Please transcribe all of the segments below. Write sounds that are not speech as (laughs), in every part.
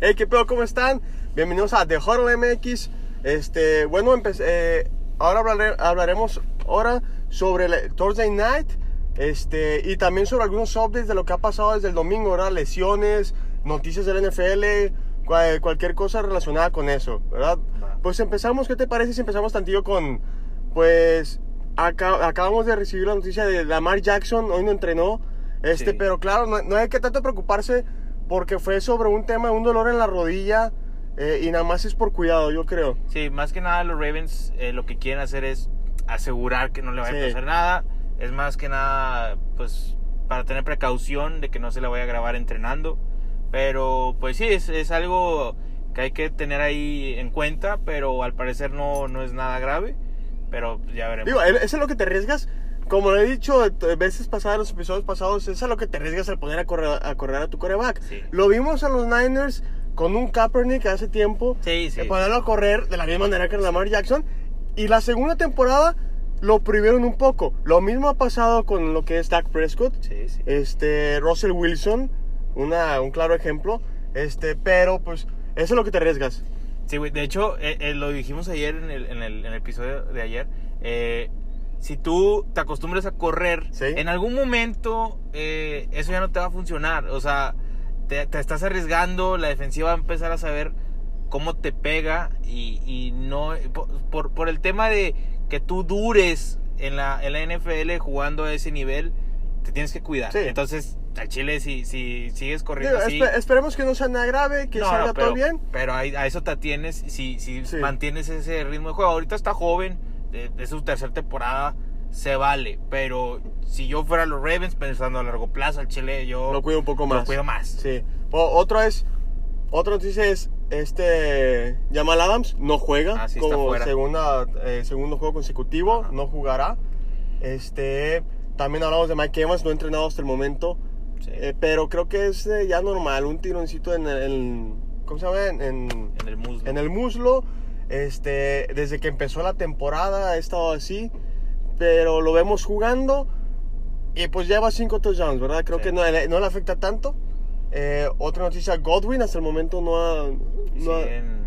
Hey, ¿qué pedo? ¿Cómo están? Bienvenidos a The Huddle MX. Este, bueno, eh, ahora hablaremos ahora sobre el Thursday Night este, y también sobre algunos updates de lo que ha pasado desde el domingo, ¿verdad? Lesiones, noticias del NFL, cualquier cosa relacionada con eso, ¿verdad? Pues empezamos, ¿qué te parece si empezamos tantillo con, pues, acabamos de recibir la noticia de Lamar Jackson, hoy no entrenó, este, pero claro, no, no hay que tanto preocuparse porque fue sobre un tema, un dolor en la rodilla. Eh, y nada más es por cuidado, yo creo. Sí, más que nada los Ravens eh, lo que quieren hacer es asegurar que no le vaya a pasar nada. Es más que nada, pues, para tener precaución de que no se le vaya a grabar entrenando. Pero, pues sí, es, es algo que hay que tener ahí en cuenta, pero al parecer no, no es nada grave. Pero ya veremos. Digo, eso es lo que te arriesgas como lo he dicho veces pasadas, los episodios pasados, es a lo que te arriesgas al poner a correr a, correr a tu coreback. Lo vimos a los Niners con un Kaepernick hace tiempo. Sí, sí. ponerlo a correr de la misma manera que Lamar Jackson. Y la segunda temporada lo prohibieron un poco. Lo mismo ha pasado con lo que es Dak Prescott. Sí, sí. Este, Russell Wilson, una, un claro ejemplo. Este, pero pues eso es lo que te arriesgas. Sí, güey. De hecho, eh, eh, lo dijimos ayer en el, en el, en el episodio de ayer. Eh, si tú te acostumbras a correr, en algún momento eh, eso ya no te va a funcionar. O sea, te, estás arriesgando, la defensiva va a empezar a saber cómo te pega y, no por, por, el tema de que tú dures en la, en la NFL jugando a ese nivel, te tienes que cuidar. Entonces, al Chile, si, si sigues corriendo así... esperemos que no sea nada grave, que salga todo bien. Pero a, eso te atienes si, si mantienes ese ritmo de juego. Ahorita está joven de, su tercera temporada se vale, pero si yo fuera los Ravens pensando a largo plazo al Chile, yo lo cuido un poco más. Lo cuido más. Sí. otro es otra noticia es este Jamal Adams no juega ah, como segunda eh, segundo juego consecutivo, no jugará. Este también hablamos de Mike Evans, no entrenado hasta el momento. Eh, pero creo que es eh, ya normal, un tironcito en el, ¿cómo se llama? En, el muslo. En el muslo este, desde que empezó la temporada ha estado así, pero lo vemos jugando y pues lleva 5 touchdowns, ¿verdad? Creo que no, no, le afecta tanto. Eh, otra noticia, Godwin hasta el momento no ha...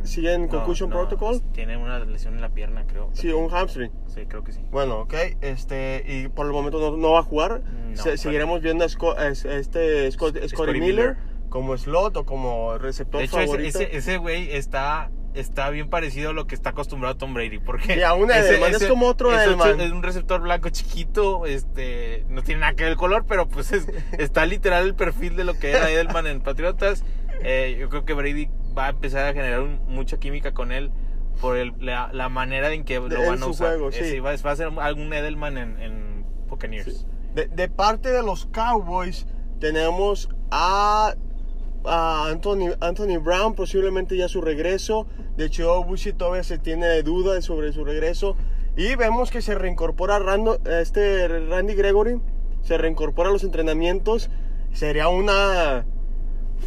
sigue en concussion protocol. Tiene una lesión en la pierna, creo. Sí, un hamstring. Sí, creo que sí. Bueno, ok. Este, y por el momento no, va a jugar. seguiremos viendo a este Scotty, Miller, como slot o como receptor de hecho, Ese güey está está bien parecido a lo que está acostumbrado Tom Brady. Porque Edelman es como otro Edelman. Es un receptor blanco chiquito, este, no tiene nada que ver el color, pero pues (laughs) está literal el perfil de lo que era Edelman en Patriotas. Eh, yo creo que Brady va a empezar a generar mucha química con él por la, manera en que lo van a usar. Juego, eh, sí. va, a ser algún Edelman en, en Buccaneers. De, de parte de los Cowboys tenemos a a Anthony, Anthony Brown, posiblemente ya su regreso. De hecho, Bushi todavía se tiene dudas sobre su regreso. Y vemos que se reincorpora Rando, este Randy Gregory, se reincorpora a los entrenamientos. Sería una,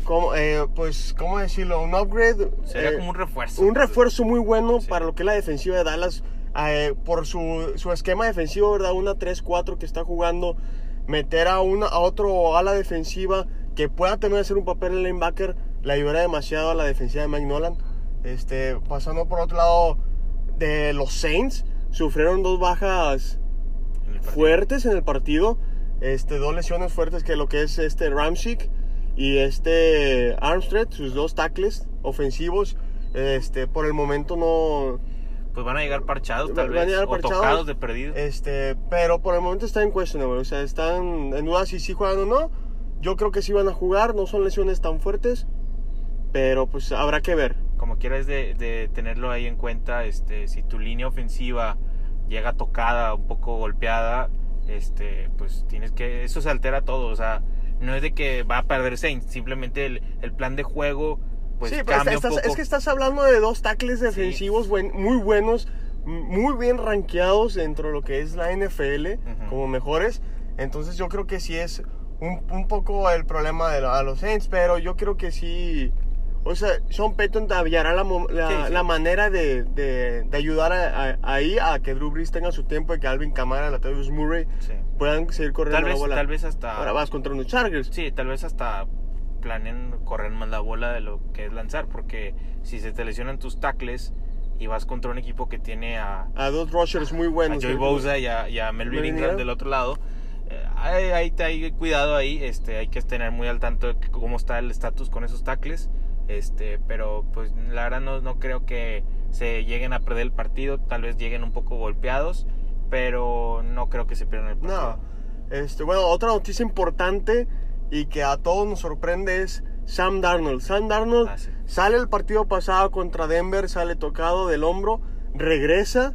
como, eh, pues, ¿cómo decirlo? Un upgrade. Sería eh, como un refuerzo. Un refuerzo muy bueno para lo que es la defensiva de Dallas. Eh, por su, su, esquema defensivo, ¿verdad? Una 3-4 que está jugando. Meter a, una, a otro ala defensiva que pueda también hacer un papel en linebacker le ayudará demasiado a la defensiva de Mike Nolan. Este, pasando por otro lado de los Saints, sufrieron dos bajas fuertes en el partido. Este, dos lesiones fuertes que lo que es este Ramchick y este Armstead, sus dos tackles ofensivos, este, por el momento no pues van a llegar parchados tal vez o tocados de perdido. Este, pero por el momento está en cuestión, o sea, están en duda si sí juegan o no. Yo creo que sí van a jugar, no son lesiones tan fuertes, pero pues habrá que ver. Como quieras de, de tenerlo ahí en cuenta, este, si tu línea ofensiva llega tocada, un poco golpeada, este, pues tienes que, eso se altera todo, o sea, no es de que va a perder Saints, simplemente el, el plan de juego, pues sí, cambia un poco. es que estás hablando de dos tackles defensivos muy buenos, muy bien rankeados dentro de lo que es la NFL, como mejores, entonces yo creo que sí es un, un poco el problema de a los Saints, pero yo creo que sí. O sea, Sean Payton cambiará la, la, la manera de, de, de ayudar a, ahí a que Drew Brees tenga su tiempo y que Alvin Kamara, Latavius Murray puedan seguir corriendo tal vez, la bola. Tal vez hasta. Ahora vas contra unos Chargers. Sí, tal vez hasta planen correr más la bola de lo que es lanzar, porque si se te lesionan tus tackles y vas contra un equipo que tiene a... A dos rushers muy buenos. A Joey Bosa y a, Melvin Ingram del otro lado. Eh, ahí, hay, cuidado ahí, este, hay que tener muy al tanto de cómo está el estatus con esos tackles. Este, pero pues la verdad no, no creo que se lleguen a perder el partido, tal vez lleguen un poco golpeados, pero no creo que se pierdan el partido. No. Este, bueno, otra noticia importante y que a todos nos sorprende es Sam Darnold. Sam Darnold ah, sale el partido pasado contra Denver, sale tocado del hombro, regresa.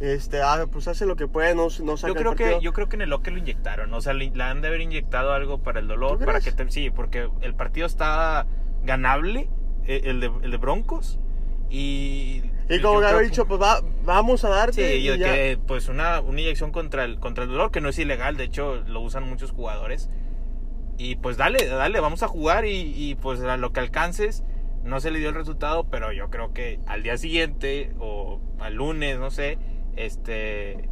Este, ah, pues hace lo que puede, no, no saca yo creo que Yo creo que en el que lo inyectaron, o sea, le, han de haber inyectado algo para el dolor, para que sí, porque el partido está ganable, eh, el de, el de Broncos, y... Y como había dicho, pues vamos a darte. Sí, que pues una, una inyección contra el, contra el dolor, que no es ilegal, de hecho lo usan muchos jugadores. Y pues dale, dale, vamos a jugar y, pues a lo que alcances. No se le dio el resultado, pero yo creo que al día siguiente o al lunes, no sé, este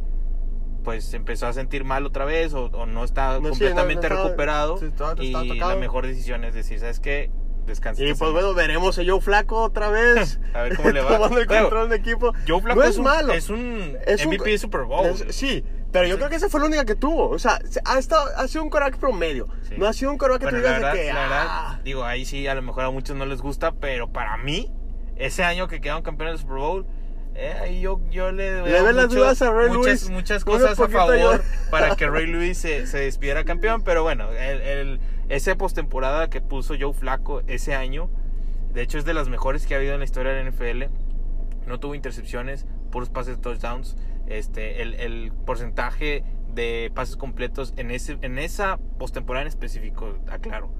pues empezó a sentir mal otra vez o, no está completamente recuperado y la mejor decisión es decir, ¿sabes qué? Descansa. Y pues bueno, veremos a Joe Flaco otra vez. (laughs) a ver cómo le va. (laughs) Tomando el control de equipo. Joe Flaco es, malo. Es un MVP Super Bowl. sí, pero yo creo que esa fue la única que tuvo. O sea, ha, estado, ha sido un coreback promedio. No ha sido un coreback que tú digas de que. Ah". digo, ahí sí, a lo mejor a muchos no les gusta, pero para mí, ese año que quedaron campeones del Super Bowl, eh, ahí yo, yo le doy le las dudas a Ray muchas, Lewis. Muchas cosas a favor para que (laughs) Ray Lewis se, se, despidiera campeón, pero bueno, el, el, ese postemporada que puso Joe Flaco ese año, de hecho es de las mejores que ha habido en la historia de la NFL. No tuvo intercepciones, puros pases touchdowns. Este, el, el porcentaje de pases completos en, ese, en esa postemporada en específico, aclaro,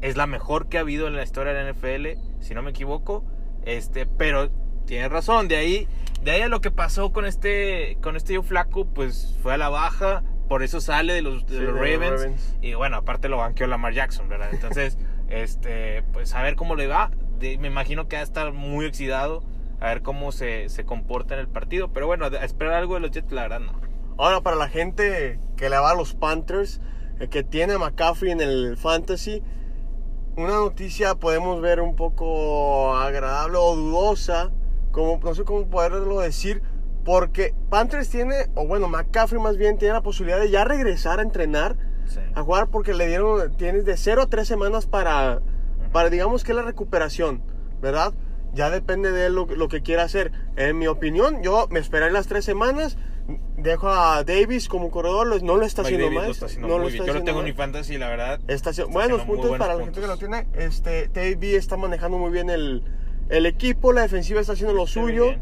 es la mejor que ha habido en la historia de la NFL, si no me equivoco. Este, pero tiene razón, de ahí, de ahí a lo que pasó con este, con este Flaco, pues fue a la baja, por eso sale de los, de los, Ravens, Y bueno, aparte lo banqueó Lamar Jackson, ¿verdad? Entonces, (laughs) este, pues a ver cómo le va. me imagino que va a estar muy oxidado a ver cómo se, se comporta en el partido. Pero bueno, a esperar algo de los Jets, la verdad no. Ahora, para la gente que le va a los Panthers, eh, que tiene a McCaffrey en el Fantasy, una noticia podemos ver un poco agradable o dudosa, como, no sé cómo poderlo decir, porque Panthers tiene, o bueno, McCaffrey más bien, tiene la posibilidad de ya regresar a entrenar, a jugar, porque le dieron, tienes de 0 a 3 semanas para, para, digamos que la recuperación, ¿verdad? Ya depende de él lo, lo, que quiera hacer. En mi opinión, yo me esperé las tres semanos. Dejo a Davis como corredor, no lo está haciendo mal. No lo está yo lo tengo en mi fantasy, la verdad. Está, buenos puntos para la gente que lo tiene. Este, Davis está manejando muy bien el, el equipo, la defensiva está haciendo lo suyo.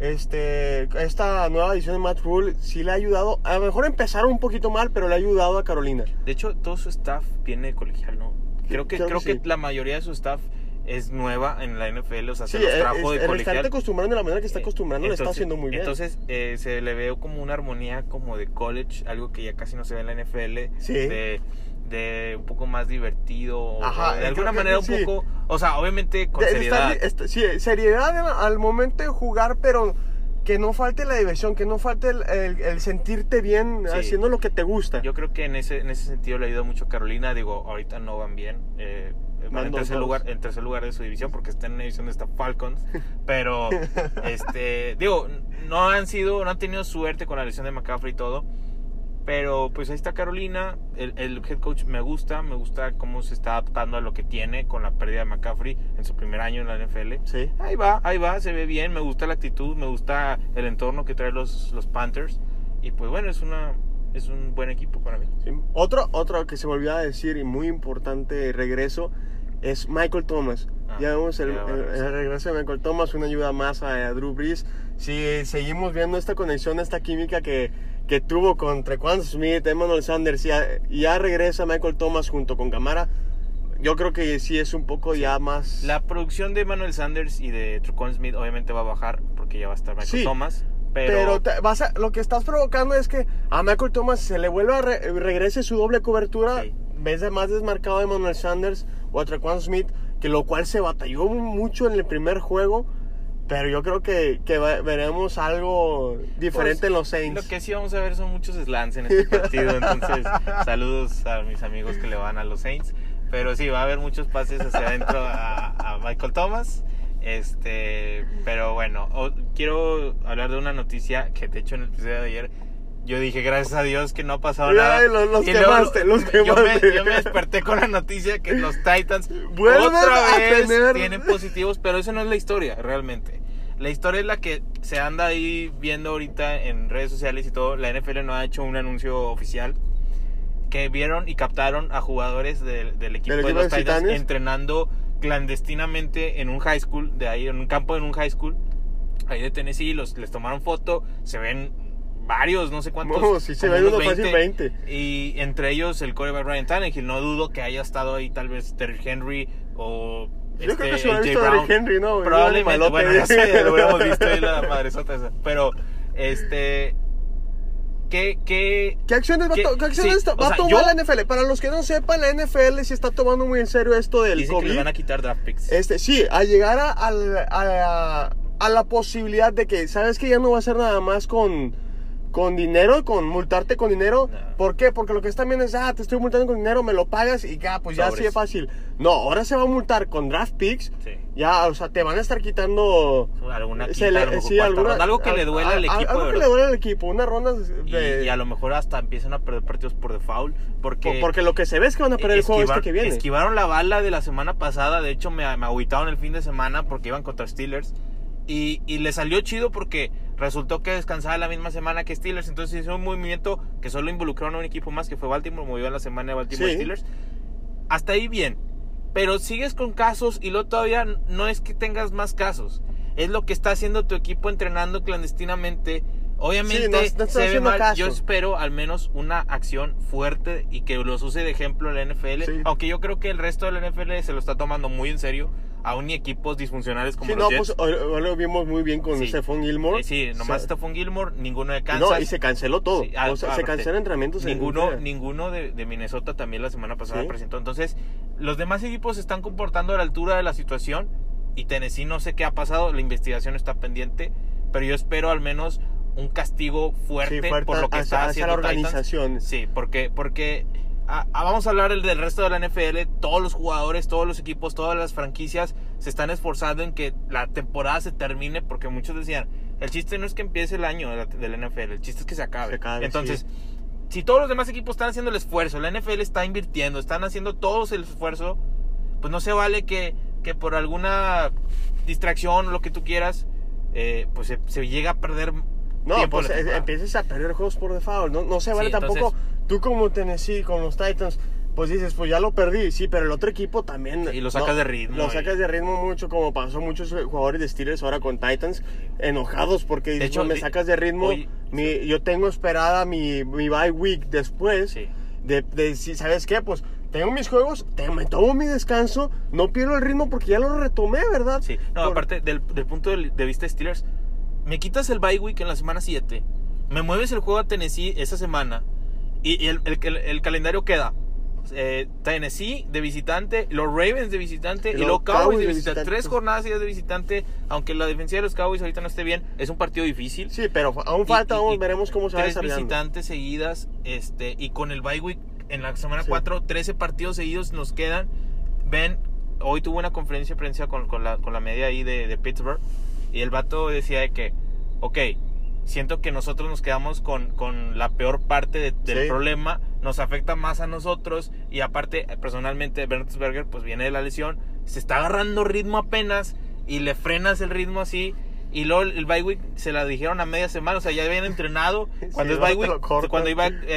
Este, esta nueva edición de Matt Rule sí le ha ayudado. A lo mejor empezaron un poquito mal, pero le ha ayudado a Carolina. De hecho, todo su staff viene colegial, ¿no? Creo que, creo, que la mayoría de su staff es nueva en la NFL, o sea, se los trajo de colegial. Está acostumbrando de la manera que está acostumbrando, lo está haciendo muy bien. Entonces, eh, se le ve como una armonía como de college, algo que ya casi no se ve en la NFL. Sí. De, de un poco más divertido. Ajá, de alguna manera un poco, o sea, obviamente con seriedad. sí, seriedad al momento de jugar, pero que no falte la diversión, que no falte el, sentirte bien haciendo lo que te gusta. Yo creo que en ese, en ese sentido le ayuda mucho a Carolina. Digo, ahorita no van bien. Eh, en tercer, lugar, en tercer lugar de su división porque está en una división de esta Falcons. (laughs) Pero, (laughs) este, digo, no han sido, no han tenido suerte con la lesión de McCaffrey y todo. Pero pues ahí está Carolina, el, el, head coach me gusta, me gusta cómo se está adaptando a lo que tiene con la pérdida de McCaffrey en su primer año en la NFL. Sí. Ahí va, ahí va, se ve bien, me gusta la actitud, me gusta el entorno que trae los, los Panthers. Y pues bueno, es una es un buen equipo para mí. Otro, otro que se me olvidaba decir y muy importante regreso es Michael Thomas. Ah, ya vemos el, regreso de Michael Thomas, una ayuda más a, Drew Brees. Si seguimos viendo esta conexión, esta química que, que tuvo con Trequan Smith, Emmanuel Sanders, y ya, ya, regresa Michael Thomas junto con Camara. Yo creo que sí es un poco ya más. La producción de Emmanuel Sanders y de Trequan Smith obviamente va a bajar porque ya va a estar Michael Thomas. Pero, vas lo que estás provocando es que a Michael Thomas se le vuelva a regrese su doble cobertura. Ves más desmarcado de Emmanuel Sanders o a Smith, que lo cual se batalló mucho en el primer juego. Pero yo creo que, que veremos algo diferente pues, en los Saints. Lo que sí vamos a ver son muchos slants en este (laughs) partido. entonces, saludos a mis amigos que le van a los Saints. Pero sí, va a haber muchos pases hacia adentro a, Michael Thomas. Este, pero bueno, quiero hablar de una noticia que de hecho en el episodio de ayer yo dije, gracias a Dios que no ha pasado nada. los, los quemaste, los yo, me, yo, me, desperté con la noticia que los Titans otra vez tienen positivos, pero eso no es la historia realmente. La historia es la que se anda ahí viendo ahorita en redes sociales y todo. La NFL no ha hecho un anuncio oficial. Que vieron y captaron a jugadores del equipo de los Titans entrenando clandestinamente en un high school, de ahí, en un campo en un high school, ahí de Tennessee. Los, les tomaron foto, se ven varios, no sé cuántos. No, sí se ven unos fácil 20. Y entre ellos el quarterback Ryan Tannehill. No dudo que haya estado ahí tal vez Terry Henry o yo creo que este, se lo visto Brown, Henry, ¿no? Probablemente, bueno, ya sé, lo hubiéramos (laughs) visto ahí la madresota esa. Pero, este... ¿Qué, qué, ¿Qué acciones, va, ¿qué acciones va a tomar la NFL? Para los que no sepan, la NFL se está tomando muy en serio esto del Dice COVID. que le van a quitar draft picks. Este, sí, a llegar a, a, a la posibilidad de que, ¿sabes que Ya no va a ser nada más con con dinero, con multarte con dinero. ¿Por qué? Porque lo que están viendo es, ah, te estoy multando con dinero, me lo pagas y ya, pues ya así es fácil. No, ahora se va a multar con draft picks. Sí. Ya, o sea, te van a estar quitando. Alguna quita, sí, alguna, algo que le duele al equipo. Algo que le duele al equipo, una ronda de. Y, a lo mejor hasta empiezan a perder partidos por default. Porque, porque lo que se ve es que van a perder el juego este que viene. Esquivaron la bala de la semana pasada. De hecho, me, me agüitaron el fin de semana porque iban contra Steelers. Y, y le salió chido porque resultó que descansaba la misma semana que Steelers. Entonces hizo un movimiento que solo involucraron a un equipo más, que fue Baltimore, movió en la semana de Baltimore Steelers. Hasta ahí bien. Pero sigues con casos y luego todavía no es que tengas más casos. Es lo que está haciendo tu equipo entrenando clandestinamente. Obviamente se ve mal. Yo espero al menos una acción fuerte y que los use de ejemplo la NFL. Aunque yo creo que el resto de la NFL se lo está tomando muy en serio aún ni equipos disfuncionales como sí, los no, Pues, hoy, lo vimos muy bien con Stephon Gilmore. Sí, sí nomás Stephon Gilmore, ninguno de Kansas. No, y se canceló todo. O sea, se cancelan entrenamientos. Ninguno, ninguno de, de, Minnesota también la semana pasada presentó. Entonces, los demás equipos se están comportando a la altura de la situación y Tennessee no sé qué ha pasado, la investigación está pendiente, pero yo espero al menos un castigo fuerte, por lo que está haciendo la organización. Sí, porque porque vamos a hablar del resto de la NFL. Todos los jugadores, todos los equipos, todas las franquicias se están esforzando en que la temporada se termine porque muchos decían, el chiste no es que empiece el año de la, NFL, el chiste es que se acabe. Entonces, si todos los demás equipos están haciendo el esfuerzo, la NFL está invirtiendo, están haciendo todos el esfuerzo, pues no se vale que, que por alguna distracción o lo que tú quieras, eh, pues se, se llega a perder no, pues eh, empieces a perder juegos por default. No, no se vale tampoco. Tú como Tennessee, con los Titans, pues dices, pues ya lo perdí, sí, pero el otro equipo también. Y lo sacas de ritmo. Lo sacas de ritmo mucho, como pasó muchos jugadores de Steelers ahora con Titans, enojados porque de hecho, me sacas de ritmo. mi, yo tengo esperada mi, mi bye week después. De, de, si, ¿sabes qué? Pues tengo mis juegos, te, me tomo mi descanso, no pierdo el ritmo porque ya lo retomé, ¿verdad? Sí, no, aparte del, del punto de vista de Steelers me quitas el bye week en la semana 7, me mueves el juego a Tennessee esa semana y, el, el, calendario queda. Eh, Tennessee de visitante, los Ravens de visitante y, los Cowboys, de visitante. Tres jornadas de visitante, aunque la defensa de los Cowboys ahorita no esté bien, es un partido difícil. Sí, pero aún falta, veremos cómo se va Tres visitantes seguidas, este, y con el bye week en la semana 4, 13 partidos seguidos nos quedan. Ven, hoy tuvo una conferencia de prensa con, con, la, con la media ahí de, de Pittsburgh y el vato decía de que, ok, siento que nosotros nos quedamos con, con la peor parte del problema, nos afecta más a nosotros y aparte, personalmente, Berger pues viene de la lesión, se está agarrando ritmo apenas y le frenas el ritmo así. Y luego el bye week se la dijeron a media semana, o sea, ya habían (laughs) entrenado. Cuando es bye week, cuando hay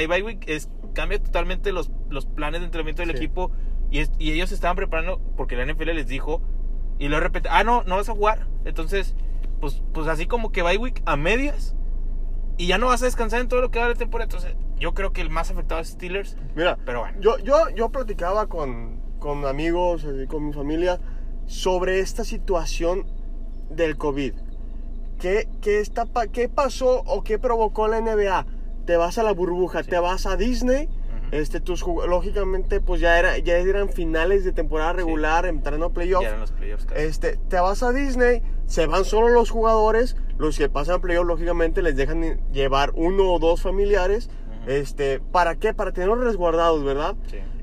bye, week, es, cambia totalmente los, los planes de entrenamiento del equipo. Y, y ellos se estaban preparando porque la NFL les dijo. Y luego repente, ah, no, no vas a jugar. Entonces, pues, pues así como que bye week a medias y ya no vas a descansar en todo lo que va de temporada. Entonces, yo creo que el más afectado es Steelers. Mira, pero bueno. Yo, yo, yo platicaba con, con amigos, con mi familia, sobre esta situación del COVID. ¿Qué, qué, está, ¿Qué pasó o qué provocó la NBA? Te vas a la burbuja, te vas a Disney este, tus lógicamente, pues ya, era, ya eran finales de temporada regular, entrando a playoffs. Este, te vas a Disney, se van solo los jugadores, los que pasan a playoffs, lógicamente, les dejan llevar uno o dos familiares. Este, ¿para qué? Para tenerlos resguardados, ¿verdad?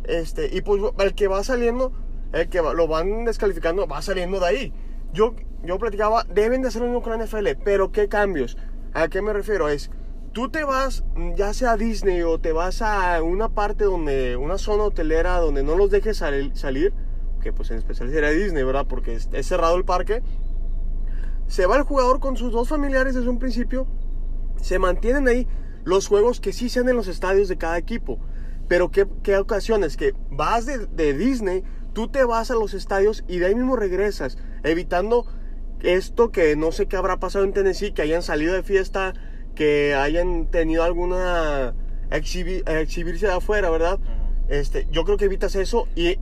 Este, y pues el que va saliendo, el que lo van descalificando, va saliendo de ahí. Yo, yo platicaba, deben de hacer mismo con NFL, pero ¿qué cambios? ¿A qué me refiero? Es, tú te vas, ya sea a Disney o te vas a una parte donde, una zona hotelera donde no los dejes salir, que pues en especial sería Disney, ¿verdad? Porque es, es cerrado el parque. Se va el jugador con sus dos familiares desde un principio, se mantienen ahí los juegos que sí sean en los estadios de cada equipo. Pero ¿qué, qué ocasiones? Que vas de, de, Disney, tú te vas a los estadios y de ahí mismo regresas, evitando esto que no sé qué habrá pasado en Tennessee, que hayan salido de fiesta, que hayan tenido alguna exhibirse de afuera, ¿verdad? Este, yo creo que evitas eso y,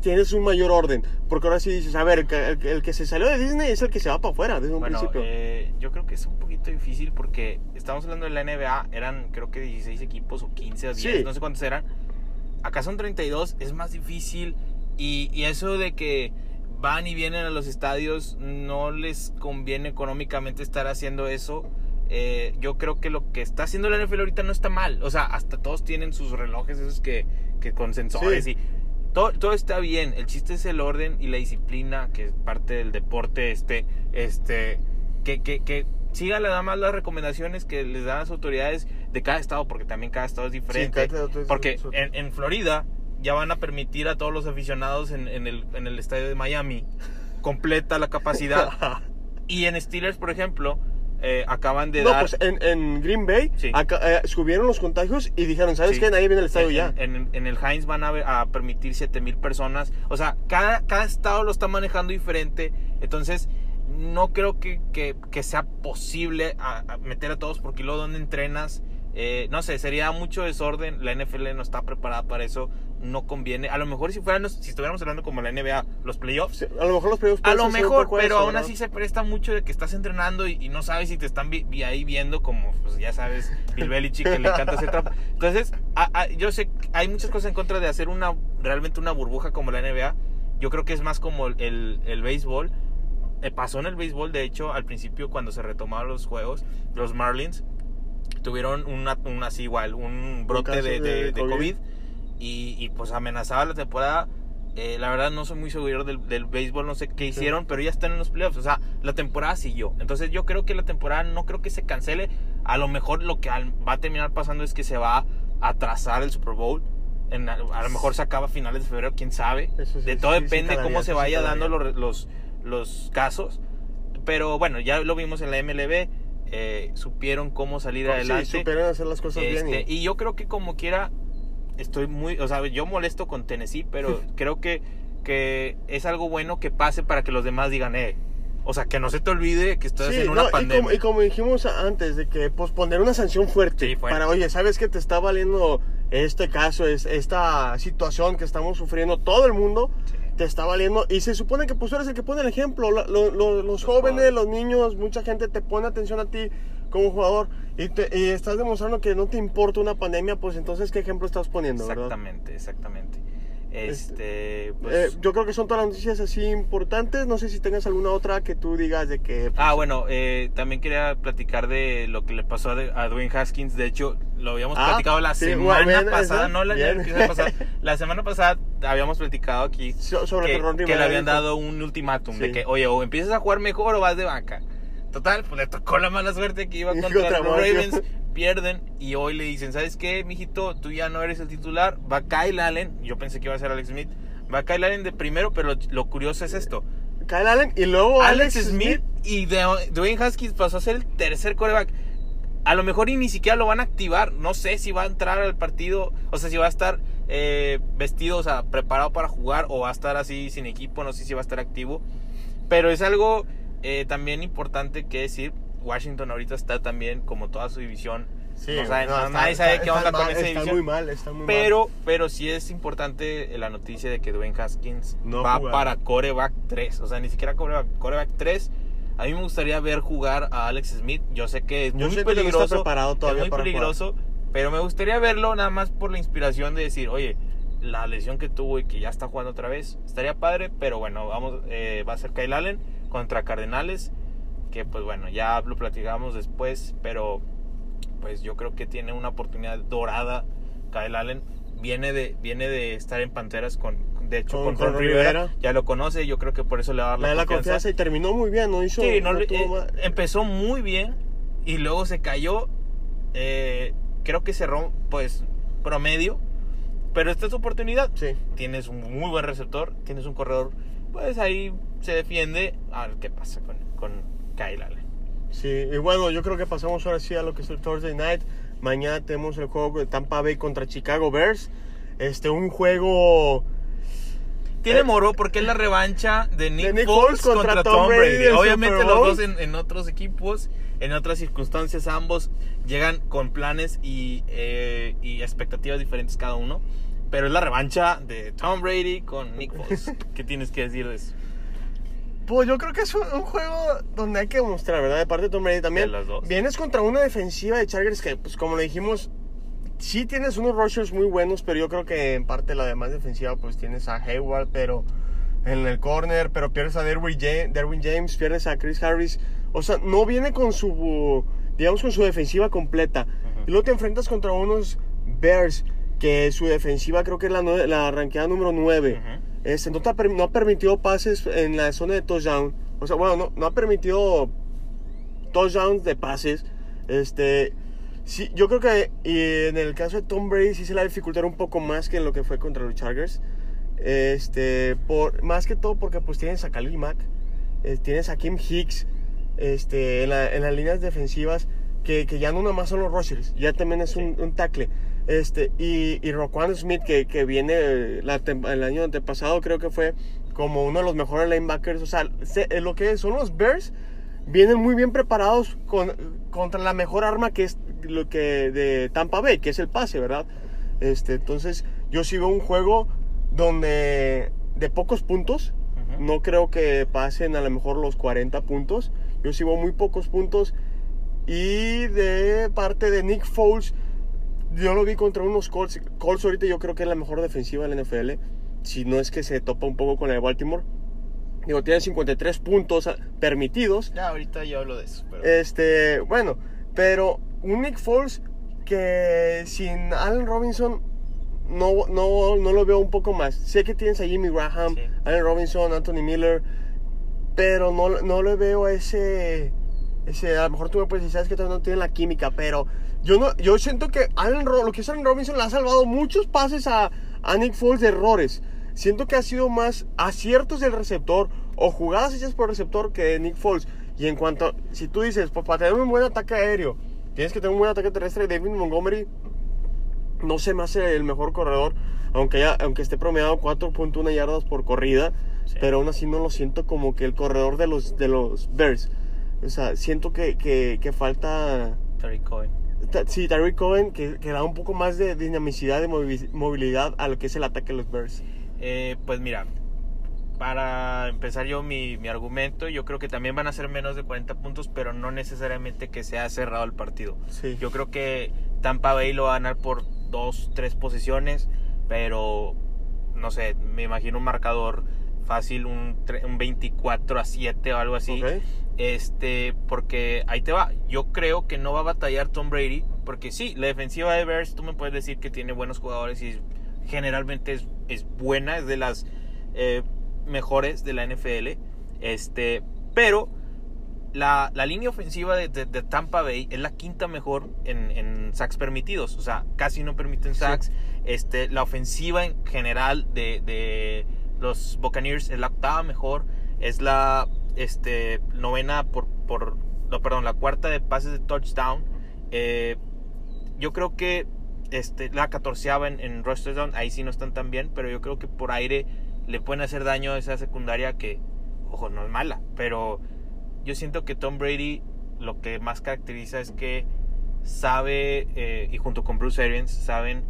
tienes un mayor orden. Porque ahora sí dices, a ver, el, que se salió de Disney es el que se va para afuera desde un principio. Eh, yo creo que es un poquito difícil porque estamos hablando de la NBA, eran creo que 16 equipos o 15 o 10, no sé cuántos eran. Acá son 32, es más difícil. Y, y eso de que van y vienen a los estadios, no les conviene económicamente estar haciendo eso. Eh, yo creo que lo que está haciendo la NFL ahorita no está mal. O sea, hasta todos tienen sus relojes esos que, que con sensores y todo, todo, está bien. El chiste es el orden y la disciplina, que es parte del deporte, este, este, que, que, que siga nada más las recomendaciones que les dan las autoridades de cada estado, porque también cada estado es diferente. porque en, en, Florida ya van a permitir a todos los aficionados en, en, el, en el estadio de Miami (laughs) completa la capacidad. (laughs) y en Steelers, por ejemplo, eh, acaban de no, pues en, Green Bay eh, subieron los contagios y dijeron, ¿sabes qué? Nadie viene al estadio ya. En, el Heinz van a, permitir 7 mil personas. O sea, cada, cada estado lo está manejando diferente. Entonces, no creo que, que, sea posible meter a todos porque luego donde entrenas eh, no sé, sería mucho desorden. La NFL no está preparada para eso. No conviene. A lo mejor si fueran, si estuviéramos hablando como la NBA, los playoffs. a lo mejor los playoffs. A lo mejor, pero aún así se presta mucho de que estás entrenando y, no sabes si te están ahí viendo, como pues ya sabes, Bill Belichick que le encanta hacer trampa. (laughs) Entonces, yo sé, hay muchas cosas en contra de hacer una realmente una burbuja como la NBA. Yo creo que es más como el, el béisbol. Eh, pasó en el béisbol, de hecho, al principio cuando se retomaron los juegos, los Marlins tuvieron una, así igual, un brote de, de, COVID. y, y, pues amenazaba la temporada. Eh, la verdad no soy muy seguro del, del béisbol, no sé qué hicieron, pero ya están en los playoffs. O sea, la temporada siguió. Entonces yo creo que la temporada no creo que se cancele. A lo mejor lo que va a terminar pasando es que se va a atrasar el Super Bowl. En, a, lo mejor se acaba a finales de febrero, quién sabe. de todo depende cómo se vaya dando los, los, los casos. Pero bueno, ya lo vimos en la MLB eh, supieron cómo salir adelante. Sí, supieron hacer las cosas bien. Este, y... yo creo que como quiera, estoy muy, o sea, yo molesto con Tennessee, pero (laughs) creo que, que es algo bueno que pase para que los demás digan, eh, o sea, que no se te olvide que estás en una pandemia. Y como, dijimos antes, de que posponer una sanción fuerte, para, oye, ¿sabes que te está valiendo este caso, es, esta situación que estamos sufriendo todo el mundo? Te está valiendo. Y se supone que pues tú eres el que pone el ejemplo. los, jóvenes, los niños, mucha gente te pone atención a ti como jugador y, te, estás demostrando que no te importa una pandemia, pues entonces, ¿qué ejemplo estás poniendo? Exactamente, exactamente. Este, este pues... eh, yo creo que son todas las noticias así importantes. No sé si tengas alguna otra que tú digas de que. Pues, ah, bueno, eh, también quería platicar de lo que le pasó a, Dwayne Haskins. De hecho, lo habíamos ah, platicado la semana pasada, no la, pasada. (laughs) La semana pasada habíamos platicado aquí sobre que, que le habían dado un ultimátum de que, oye, o empiezas a jugar mejor o vas de banca. Total, pues le tocó la mala suerte que iba contra, los Ravens pierden y hoy le dicen, ¿sabes qué, mijito? Tú ya no eres el titular, va Kyle Allen, yo pensé que iba a ser Alex Smith, va Kyle Allen de primero, pero lo, curioso es esto. Kyle Allen y luego Alex, Smith, y Dwayne Haskins pasó a ser el tercer coreback. A lo mejor y ni siquiera lo van a activar, no sé si va a entrar al partido, o sea, si va a estar eh, vestido, o sea, preparado para jugar o va a estar así sin equipo, no sé si va a estar activo. Pero es algo eh, también importante que decir, Washington ahorita está también como toda su división. Sí, nadie sabe qué onda con esa división. Está muy mal, está muy pero, mal. Pero sí es importante la noticia de que Dwayne Haskins va para coreback 3. O sea, ni siquiera coreback, coreback 3. A mí me gustaría ver jugar a Alex Smith. Yo sé que es muy peligroso. preparado todavía es muy peligroso. Pero me gustaría verlo nada más por la inspiración de decir, oye, la lesión que tuvo y que ya está jugando otra vez, estaría padre. Pero bueno, vamos, eh, va a ser Kyle Allen contra Cardenales que pues bueno, ya lo platicamos después, pero pues yo creo que tiene una oportunidad dorada Kyle Allen. viene de, viene de estar en Panteras con, de hecho, con, Ron Rivera. Ya lo conoce, yo creo que por eso le va a dar la, la confianza. y terminó muy bien, no hizo. Sí, eh, empezó muy bien y luego se cayó. Eh, creo que cerró, pues, promedio. Pero esta es tu oportunidad. Sí. Tienes un muy buen receptor, tienes un corredor, pues ahí se defiende. A ver qué pasa con, con Kyle Allen. Sí, y bueno, yo creo que pasamos ahora sí a lo que es el Thursday Night. Mañana tenemos el juego de Tampa Bay contra Chicago Bears. Este, un juego... Tiene eh, moro porque es la revancha de Nick, Foles contra, Tom Brady. Obviamente los dos en, otros equipos, en otras circunstancias, ambos llegan con planes y, eh, y expectativas diferentes cada uno. Pero es la revancha de Tom Brady con Nick Foles. (laughs) ¿Qué tienes que decir de eso? Pues yo creo que es un, juego donde hay que mostrar, ¿verdad? De parte de Tom Brady también. Vienes contra una defensiva de Chargers que, pues como le dijimos, sí tienes unos rushers muy buenos, pero yo creo que en parte la demás defensiva, pues tienes a Hayward, pero en el corner, pero pierdes a Derwin James, pierdes a Chris Harris. O sea, no viene con su, digamos, con su defensiva completa. Y luego te enfrentas contra unos Bears, que su defensiva creo que es la, la arranqueada número 9. Este, no, no, ha permitido pases en la zona de touchdown. O sea, bueno, no, no ha permitido touchdowns de pases. Este, sí, yo creo que y en el caso de Tom Brady sí se le va a dificultar un poco más que en lo que fue contra los Chargers. Este, por, más que todo porque pues tienes a Khalil Mack, eh, tienes a Kim Hicks este, en, en, las líneas defensivas que, que, ya no nada más son los rushers, ya también es un, un tackle. Este, y, y Roquan Smith, que, que viene el año antepasado, creo que fue como uno de los mejores linebackers. O sea, eh, lo que son los Bears, vienen muy bien preparados con, contra la mejor arma que es lo que de Tampa Bay, que es el pase, ¿verdad? Este, entonces, yo sigo un juego donde de pocos puntos, no creo que pasen a lo mejor los 40 puntos. Yo sigo muy pocos puntos. Y de parte de Nick Foles, yo lo vi contra unos Colts. Colts ahorita yo creo que es la mejor defensiva de la NFL. Si no es que se topa un poco con la de Baltimore. Digo, tiene 53 puntos permitidos. Ya, ahorita yo hablo de eso. Este, bueno, pero un Nick Foles que sin Allen Robinson no, no, no lo veo un poco más. Sé que tienes a Jimmy Graham, Allen Robinson, Anthony Miller, pero no, no le veo ese, ese. A lo mejor tú me puedes decir, sabes que todavía no tiene la química, pero yo, no, yo siento que Allen, lo que es Allen Robinson le ha salvado muchos pases a, a Nick Foles de errores. Siento que ha sido más aciertos del receptor o jugadas hechas por el receptor que de Nick Foles. Y en cuanto, si tú dices, pues para tener un buen ataque aéreo, tienes que tener un buen ataque terrestre. David Montgomery no se me hace el mejor corredor, aunque, ya, aunque esté promediado 4.1 yardas por corrida. Pero aún así no lo siento como que el corredor de los, de los Bears. O sea, siento que, que, que falta... Terry Cohen. Sí, Tyreek Cohen que, que, da un poco más de dinamicidad, de movilidad a lo que es el ataque de los Bears. Eh, pues mira, para empezar yo mi, mi, argumento, yo creo que también van a ser menos de 40 puntos, pero no necesariamente que sea cerrado el partido. Sí. Yo creo que Tampa Bay lo va a ganar por dos, tres posiciones, pero no sé, me imagino un marcador fácil, un, un 24 a 7 o algo así. Este, porque ahí te va. Yo creo que no va a batallar Tom Brady. Porque sí, la defensiva de Bears, tú me puedes decir que tiene buenos jugadores y generalmente es, es buena, es de las eh, mejores de la NFL. Este, pero la, la línea ofensiva de, de, Tampa Bay es la quinta mejor en, en, sacks permitidos. O sea, casi no permiten sacks. Este, la ofensiva en general de, de los Buccaneers es la octava mejor. Es la este, novena por, por no, perdón, la cuarta de pases de touchdown. Eh, yo creo que este, la catorceava en, en rush touchdown, ahí sí no están tan bien, pero yo creo que por aire le pueden hacer daño a esa secundaria que, ojo, no es mala, pero yo siento que Tom Brady lo que más caracteriza es que sabe, eh, y junto con Bruce Arians, saben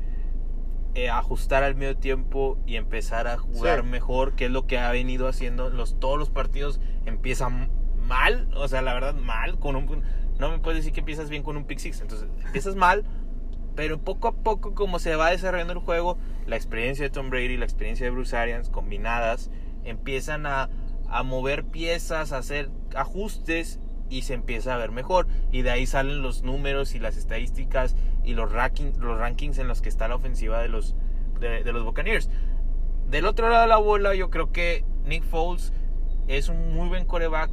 eh, ajustar al medio tiempo y empezar a jugar mejor, que es lo que ha venido haciendo. Los, todos los partidos empiezan mal, o sea, la verdad, mal. Con un, no me puedes decir que empiezas bien con un pick six, entonces empiezas mal, pero poco a poco, como se va desarrollando el juego, la experiencia de Tom Brady, la experiencia de Bruce Arians combinadas, empiezan a, a mover piezas, a hacer ajustes y se empieza a ver mejor. Y de ahí salen los números y las estadísticas y los, ranking, los rankings en los que está la ofensiva de los, de, los Buccaneers. Del otro lado de la bola, yo creo que Nick Foles es un muy buen coreback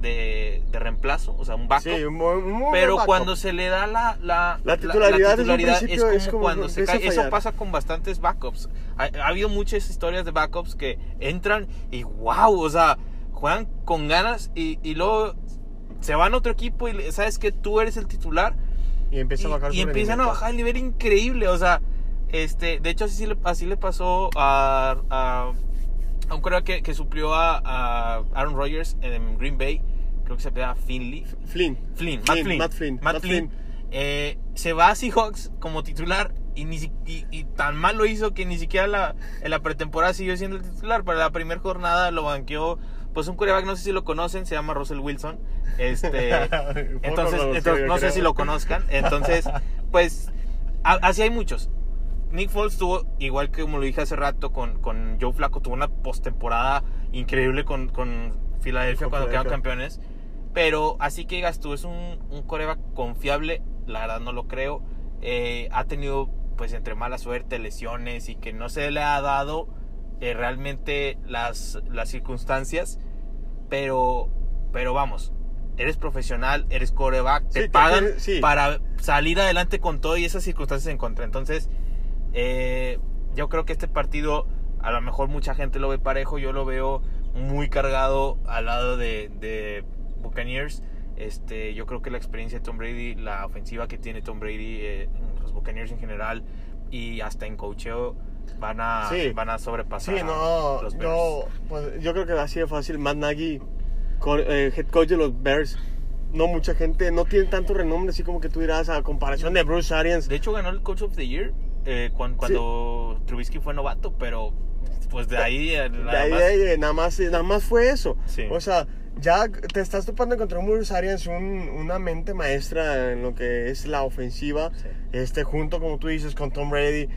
de, reemplazo, o sea, un backup. Sí, muy, muy pero cuando se le da la, la, la titularidad, es, como cuando se cae. Eso pasa con bastantes backups. Ha, ha, habido muchas historias de backups que entran y wow, o sea, juegan con ganas y, y luego se van a otro equipo y sabes que tú eres el titular. Y, empiezan a bajar, y empiezan a bajar el nivel increíble, o sea, este, de hecho así, le, así le pasó a, a aunque creo que, que suplió a, Aaron Rodgers en Green Bay, creo que se llama Finley. Flynn. Flynn, Matt Flynn. Matt Flynn. Matt Flynn. Eh, se va a Seahawks como titular y, ni, y, tan mal lo hizo que ni siquiera la, en la pretemporada siguió siendo el titular. Para la primera jornada lo banqueó pues un quarterback, no sé si lo conocen, se llama Russell Wilson. Este, (laughs) entonces, no sé si lo conozcan. Entonces, (laughs) pues así hay muchos. Nick Foles tuvo, igual que como lo dije hace rato con, con Joe Flaco, tuvo una postemporada increíble con, con Filadelfia cuando quedaron campeones. Pero así que digas tú, es un, un coreback confiable, la verdad no lo creo. Eh, ha tenido, pues, entre mala suerte, lesiones y que no se le ha dado eh, realmente las, las circunstancias. Pero, pero vamos, eres profesional, eres coreback, te pagan para salir adelante con todo y esas circunstancias en contra. Entonces, eh, yo creo que este partido, a lo mejor mucha gente lo ve parejo, yo lo veo muy cargado al lado de, de Buccaneers. Este, yo creo que la experiencia de Tom Brady, la ofensiva que tiene Tom Brady, eh, los Buccaneers en general y hasta en cocheo van a, van a sobrepasar. Sí, no, los Bears. pues, yo creo que así de fácil. Matt Nagy, eh, head coach de los Bears, no mucha gente, no tiene tanto renombre así como que tú dirás a comparación de Bruce Arians. De hecho, ganó el Coach of the Year eh, cuando, Trubisky fue novato, pero pues de ahí eh, nada, más... Eh, nada más nada más fue eso o sea ya te estás topando contra un Bruce Arians una mente maestra en lo que es la ofensiva este junto como tú dices con Tom Brady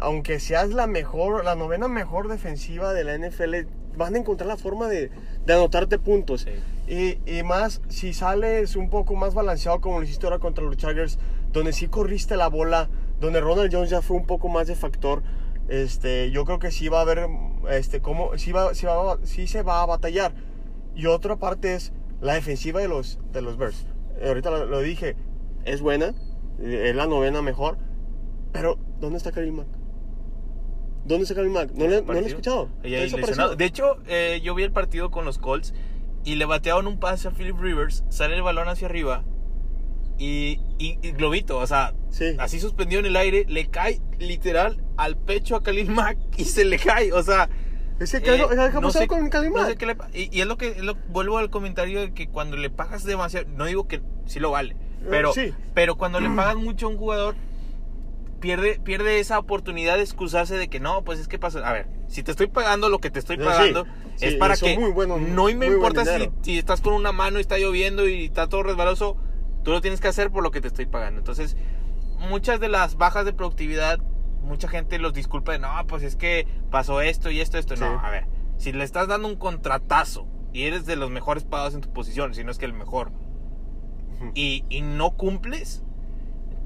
aunque seas la mejor la novena mejor defensiva de la NFL van a encontrar la forma de, de anotarte puntos y, y, más si sales un poco más balanceado como lo hiciste ahora contra los Chargers donde sí corriste la bola donde Ronald Jones ya fue un poco más de factor, este, yo creo que sí va a haber, este, cómo, sí, va, sí, va, sí se va a batallar. Y otra parte es la defensiva de los, de los Bears. Eh, ahorita lo, dije, es buena, eh, es la novena mejor, pero ¿dónde está Karim Mack? ¿Dónde está Karim Mack? No le, no he escuchado. De hecho, eh, yo vi el partido con los Colts y le batearon un pase a Philip Rivers, sale el balón hacia arriba y, y, Globito, o sea, así suspendido en el aire, le cae literal al pecho a Khalil Mack y se le cae, o sea... Es que, eh, no sé, con Khalil Mack? y, y, es lo que vuelvo al comentario de que cuando le pagas demasiado, no digo que sí lo vale, eh, pero, pero cuando le pagas mucho a un jugador, pierde, pierde esa oportunidad de excusarse de que no, pues es que pasa. A ver, si te estoy pagando lo que te estoy pagando, es para que muy bueno, no me importa si, si, estás con una mano y está lloviendo y está todo resbaloso, Tú lo tienes que hacer por lo que te estoy pagando. Entonces, muchas de las bajas de productividad, mucha gente los disculpa de, no, pues es que pasó esto y esto, esto. No, a ver, si le estás dando un contratazo y eres de los mejores pagados en tu posición, si no es que el mejor, y, y no cumples,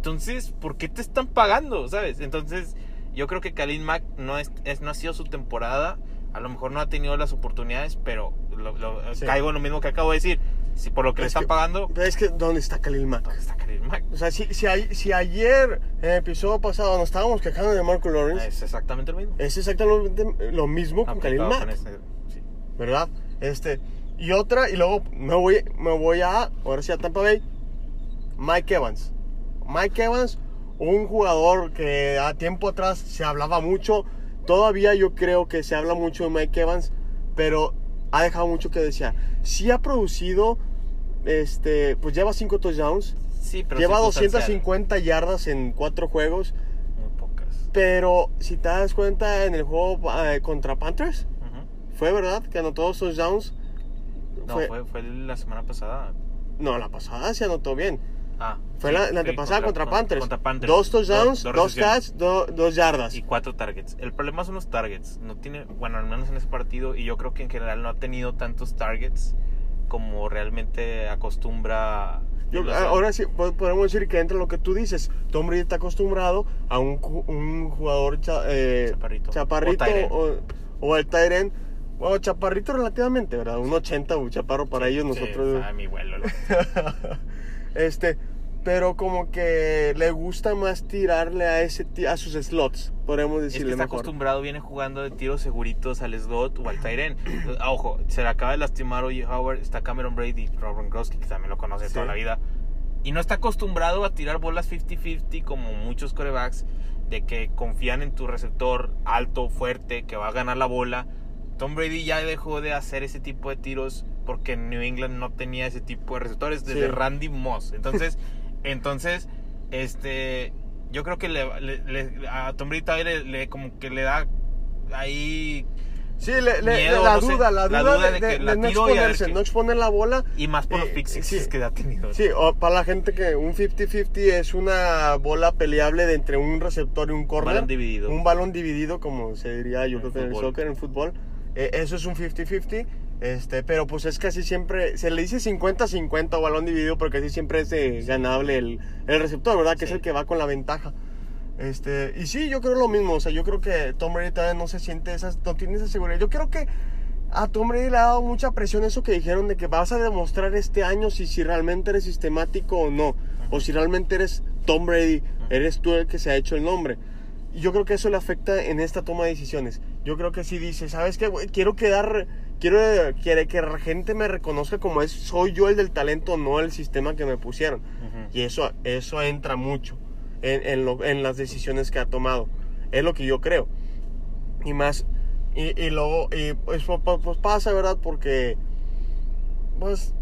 entonces, ¿por qué te están pagando? ¿Sabes? Entonces, yo creo que Kalin Mack no, es, no ha sido su temporada. A lo mejor no ha tenido las oportunidades, pero lo, caigo en lo mismo que acabo de decir. Si por lo que le están pagando. Es que, ¿dónde está Khalil Mack? ¿Dónde está Khalil Mack? O sea, si, si, si, ayer, en el episodio pasado, nos estábamos quejando de Marco Lawrence. Es exactamente lo mismo. Es exactamente lo mismo con Khalil Mack. Este, ¿Verdad? Este. Y otra, y luego me voy, me voy a, ahora sí a Tampa Bay, Mike Evans. Mike Evans, un jugador que a tiempo atrás se hablaba mucho. Todavía yo creo que se habla mucho de Mike Evans, pero ha dejado mucho que desear. Sí ha producido, este, pues lleva 5 touchdowns. Sí, pero lleva 250 yardas en 4 juegos. Muy pocas. Pero si te das cuenta en el juego eh, contra Panthers, fue verdad que anotó dos touchdowns. No, fue, fue, la semana pasada. No, la pasada se anotó bien. Ah, fue la, antepasada contra, Panthers. Dos touchdowns, dos, catch, dos yardas. Y cuatro targets. El problema son los targets. No tiene, bueno, al menos en ese partido, y yo creo que en general no ha tenido tantos targets como realmente acostumbra ahora sí podemos decir que entra lo que tú dices. Tom Brady está acostumbrado a un, un jugador eh, chaparrito, chaparrito o, el Tyren. Bueno, chaparrito relativamente, ¿verdad? Un 80, un chaparro para ellos, nosotros. Sí, mi vuelo. (laughs) este, pero como que le gusta más tirarle a ese a sus slots, podemos decirle. Es que está acostumbrado, viene jugando de tiros seguritos al slot o al Tyren. (clears throat) Ah, ojo, se le acaba de lastimar hoy Howard, está Cameron Brady, Robert Gronkowski, que también lo conoce toda la vida. Y no está acostumbrado a tirar bolas 50-50 como muchos corebacks, de que confían en tu receptor alto, fuerte, que va a ganar la bola. Tom Brady ya dejó de hacer ese tipo de tiros porque New England no tenía ese tipo de receptores desde Randy Moss. Entonces... (laughs) Entonces, este, yo creo que le, a Tom Brady le, como que le da ahí Sí, le, la, duda, la, duda, de, que no exponerse, no exponer la bola. Y más por los eh, que ha tenido. Sí, o para la gente que un 50-50 es una bola peleable de entre un receptor y un corner. Un balón dividido. Un balón dividido, como se diría yo creo que en el soccer, en fútbol. Eh, eso es un 50-50. Este, pero pues es casi siempre, se le dice 50-50 o balón dividido porque así siempre es eh, ganable el, el, receptor, ¿verdad? Que es el que va con la ventaja. Este, y sí, yo creo lo mismo, o sea, yo creo que Tom Brady todavía no se siente esa, no tiene esa seguridad. Yo creo que a Tom Brady le ha dado mucha presión eso que dijeron de que vas a demostrar este año si, si realmente eres sistemático o no, o si realmente eres Tom Brady, eres tú el que se ha hecho el nombre. Y yo creo que eso le afecta en esta toma de decisiones. Yo creo que sí dice, ¿sabes qué? Quiero quedar quiero quiere que la gente me reconozca como es, soy yo el del talento, no el sistema que me pusieron. Y eso, eso entra mucho en, en, las decisiones que ha tomado. Es lo que yo creo. Y más, y, y luego, y pues, pues, pues, pasa, ¿verdad? Porque, pues,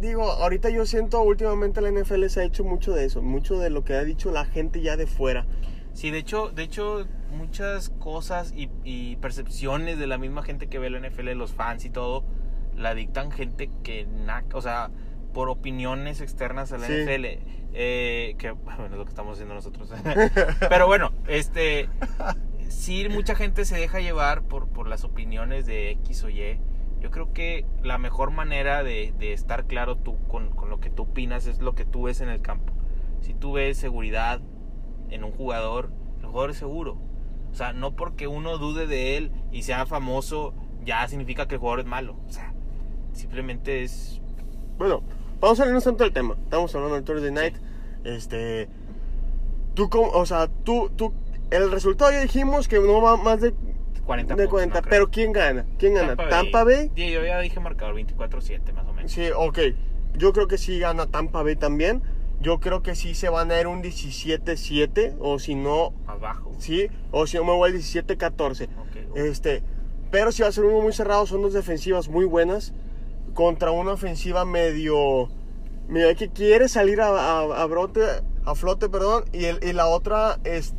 digo, ahorita yo siento últimamente la NFL se ha hecho mucho de eso, mucho de lo que ha dicho la gente ya de fuera. Sí, de hecho, de hecho muchas cosas y, percepciones de la misma gente que ve la NFL, los fans y todo, la dictan gente que, o sea, por opiniones externas a la NFL, eh, que (laughs) bueno, es lo que estamos haciendo nosotros. (laughs) Pero bueno, este, sí, mucha gente se deja llevar por, por las opiniones de X o Y. Yo creo que la mejor manera de, de estar claro tú con, con lo que tú opinas es lo que tú ves en el campo. Si tú ves seguridad, en un jugador, el jugador es seguro. O sea, no porque uno dude de él y sea famoso, ya significa que el jugador es malo. O sea, simplemente es. Bueno, vamos a salirnos tanto del tema. Estamos hablando del Thursday Night. Este. Tú, o sea, tú, tú. El resultado ya dijimos que no va más de 40, de 40 pero ¿quién gana? ¿Quién gana? Tampa Bay. yo ya dije marcador 24-7 más o menos. Sí, ok. Yo creo que sí gana Tampa Bay también. Yo creo que sí se van a ir un 17-7 o si no... Abajo. Sí, o si no me voy al 17-14. Este, pero si va a ser uno muy cerrado, son dos defensivas muy buenas contra una ofensiva medio... Medio que quiere salir a, brote, a flote, perdón, y, el, y la otra es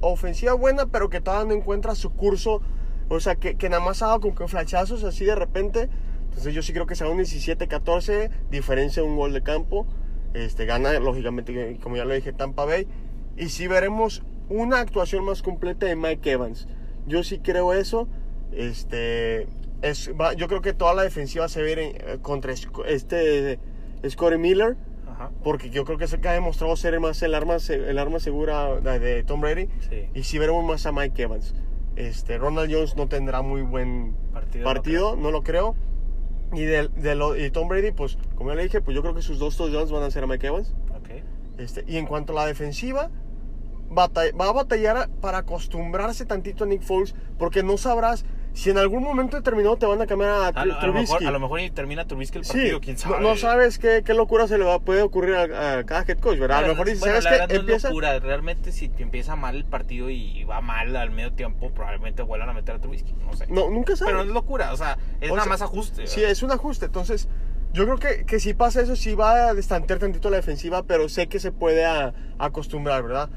ofensiva buena, pero que todavía no encuentra su curso. O sea, que, que nada más haga con que flachazos así de repente. Entonces yo sí creo que será un 17-14, diferencia de un gol de campo. Este, gana, lógicamente, como ya lo dije, Tampa Bay. Y si veremos una actuación más completa de Mike Evans. Yo sí creo eso. Este, es, yo creo que toda la defensiva se ve eh, contra este Scotty Miller. Porque yo creo que que ha demostrado ser más el arma, el arma segura de Tom Brady. Y si veremos más a Mike Evans. Este, Ronald Jones no tendrá muy buen partido, no, lo creo. Y, de, de y Tom Brady, pues, como ya le dije, pues yo creo que sus dos touchdowns van a ser a Mike Evans. Este, y en cuanto a la defensiva, va a batallar para acostumbrarse tantito a Nick Foles, porque no sabrás si en algún momento determinado te van a cambiar a, a, a, lo mejor, a lo mejor termina Trubisky el partido, quién sabe. No, sabes qué, qué, locura se le va, puede ocurrir a, cada head coach, ¿verdad? a lo mejor dices, bueno, ¿sabes qué? empieza... locura. Realmente si empieza mal el partido y va mal al medio tiempo, probablemente vuelvan a meter a Trubisky, no sé. No, nunca sabes. Pero no es locura, o sea, es nada más ajuste. Sí, es un ajuste, entonces... Yo creo que, que si pasa eso, sí va a destantear tantito la defensiva, pero sé que se puede acostumbrar, ¿verdad?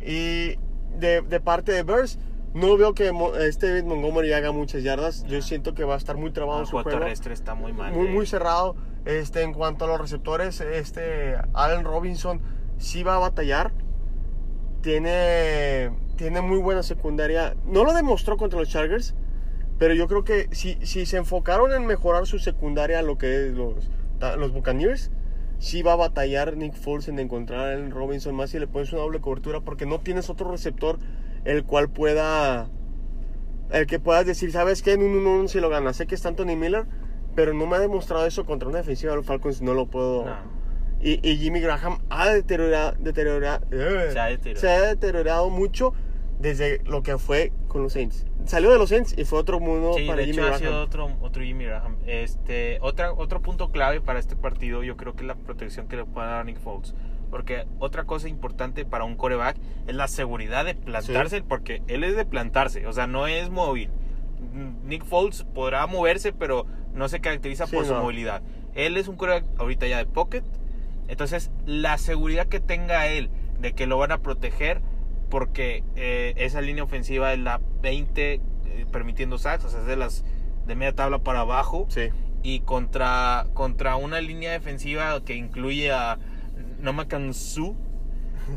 Y de, de parte de Bears, no veo que este David Montgomery haga muchas yardas. Yo siento que va a estar muy trabado en su juego. terrestre está muy mal. Muy, muy cerrado. Este, en cuanto a los receptores, este, Allen Robinson sí va a batallar. Tiene, tiene muy buena secundaria. No lo demostró contra los Chargers, pero yo creo que si, si se enfocaron en mejorar su secundaria, lo que es los, los Buccaneers, sí va a batallar Nick Foles en encontrar a Allen Robinson más si le pones una doble cobertura porque no tienes otro receptor el cual pueda el que puedas decir, ¿sabes qué? En un 1-1 si lo gana. Sé que está Anthony Miller, pero no me ha demostrado eso contra una defensiva de los Falcons, no lo puedo. Y, y, Jimmy Graham ha deteriorado, deteriorado, se, ha deteriorado. se ha deteriorado mucho desde lo que fue con los Saints. Salió de los Saints y fue otro mundo sí, para de hecho, ha sido otro, otro Jimmy Graham. Este, otra, otro punto clave para este partido, yo creo que es la protección que le puede dar Nick Foles. Porque otra cosa importante para un coreback es la seguridad de plantarse, porque él es de plantarse, o sea, no es móvil. Nick Foles podrá moverse, pero no se caracteriza por su movilidad. Él es un coreback ahorita ya de pocket, entonces la seguridad que tenga él de que lo van a proteger, porque eh, esa línea ofensiva es la 20 eh, permitiendo sacks, o sea, es de las de media tabla para abajo. Sí. Y contra, contra una línea defensiva que incluye a no me cansó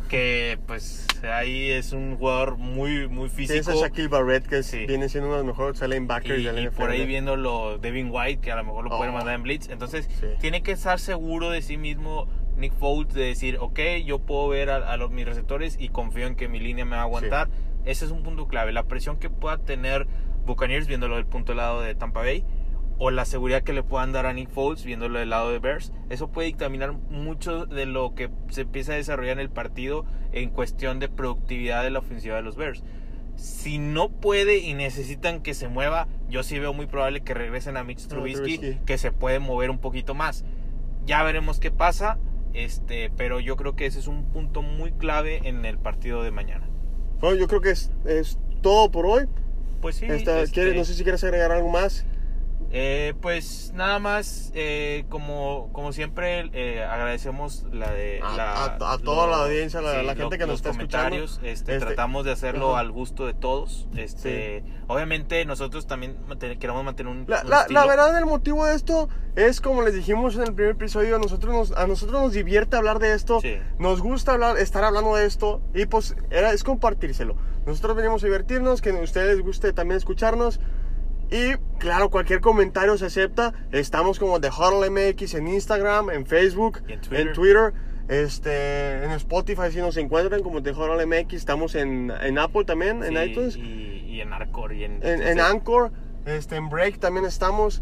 que pues ahí es un jugador muy muy físico. Tienes a Shaquille Barrett que viene siendo uno de los mejores linebackers y, del NFL. Y por ahí viéndolo Devin White que a lo mejor lo puede oh. mandar en blitz. Entonces tiene que estar seguro de sí mismo Nick Foles de decir, ok, yo puedo ver a, los, mis receptores y confío en que mi línea me va a aguantar. Ese es un punto clave. La presión que pueda tener Buccaneers viéndolo del punto lado de Tampa Bay o la seguridad que le puedan dar a Nick Foles viéndolo del lado de Bears. Eso puede dictaminar mucho de lo que se empieza a desarrollar en el partido en cuestión de productividad de la ofensiva de los Bears. Si no puede y necesitan que se mueva, yo sí veo muy probable que regresen a Mitch Trubisky, que se puede mover un poquito más. Ya veremos qué pasa, este, pero yo creo que ese es un punto muy clave en el partido de mañana. Bueno, yo creo que es, es todo por hoy. Pues sí. Este... No sé si quieres agregar algo más. Eh, pues nada más, eh, como, como siempre, eh, agradecemos la de a, a, toda la audiencia, la, la gente que nos está comentarios, escuchando. Este, este, tratamos de hacerlo al gusto de todos. Este, obviamente nosotros también queremos mantener un, la, la, verdad, el motivo de esto es como les dijimos en el primer episodio, a nosotros nos, a nosotros nos divierte hablar de esto, nos gusta hablar, estar hablando de esto y pues era, es compartírselo. Nosotros venimos a divertirnos, que a ustedes les guste también escucharnos. Y claro, cualquier comentario se acepta. Estamos como The Huddle MX en Instagram, en Facebook, en Twitter. este, en Spotify si nos encuentran como The Huddle MX. Estamos en, en Apple también, en iTunes. Y, en Anchor. Y en, en, Anchor, este, en Break también estamos.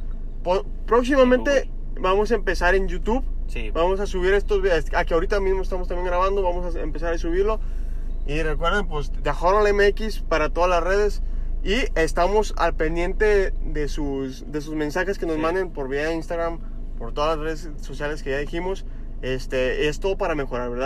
próximamente vamos a empezar en YouTube. Sí. Vamos a subir estos videos. Aquí ahorita mismo estamos también grabando. Vamos a empezar a subirlo. Y recuerden, pues, The Huddle MX para todas las redes. Y estamos al pendiente de sus, de sus mensajes que nos manden por vía Instagram, por todas las redes sociales que ya dijimos. Este, es todo para mejorar, ¿verdad?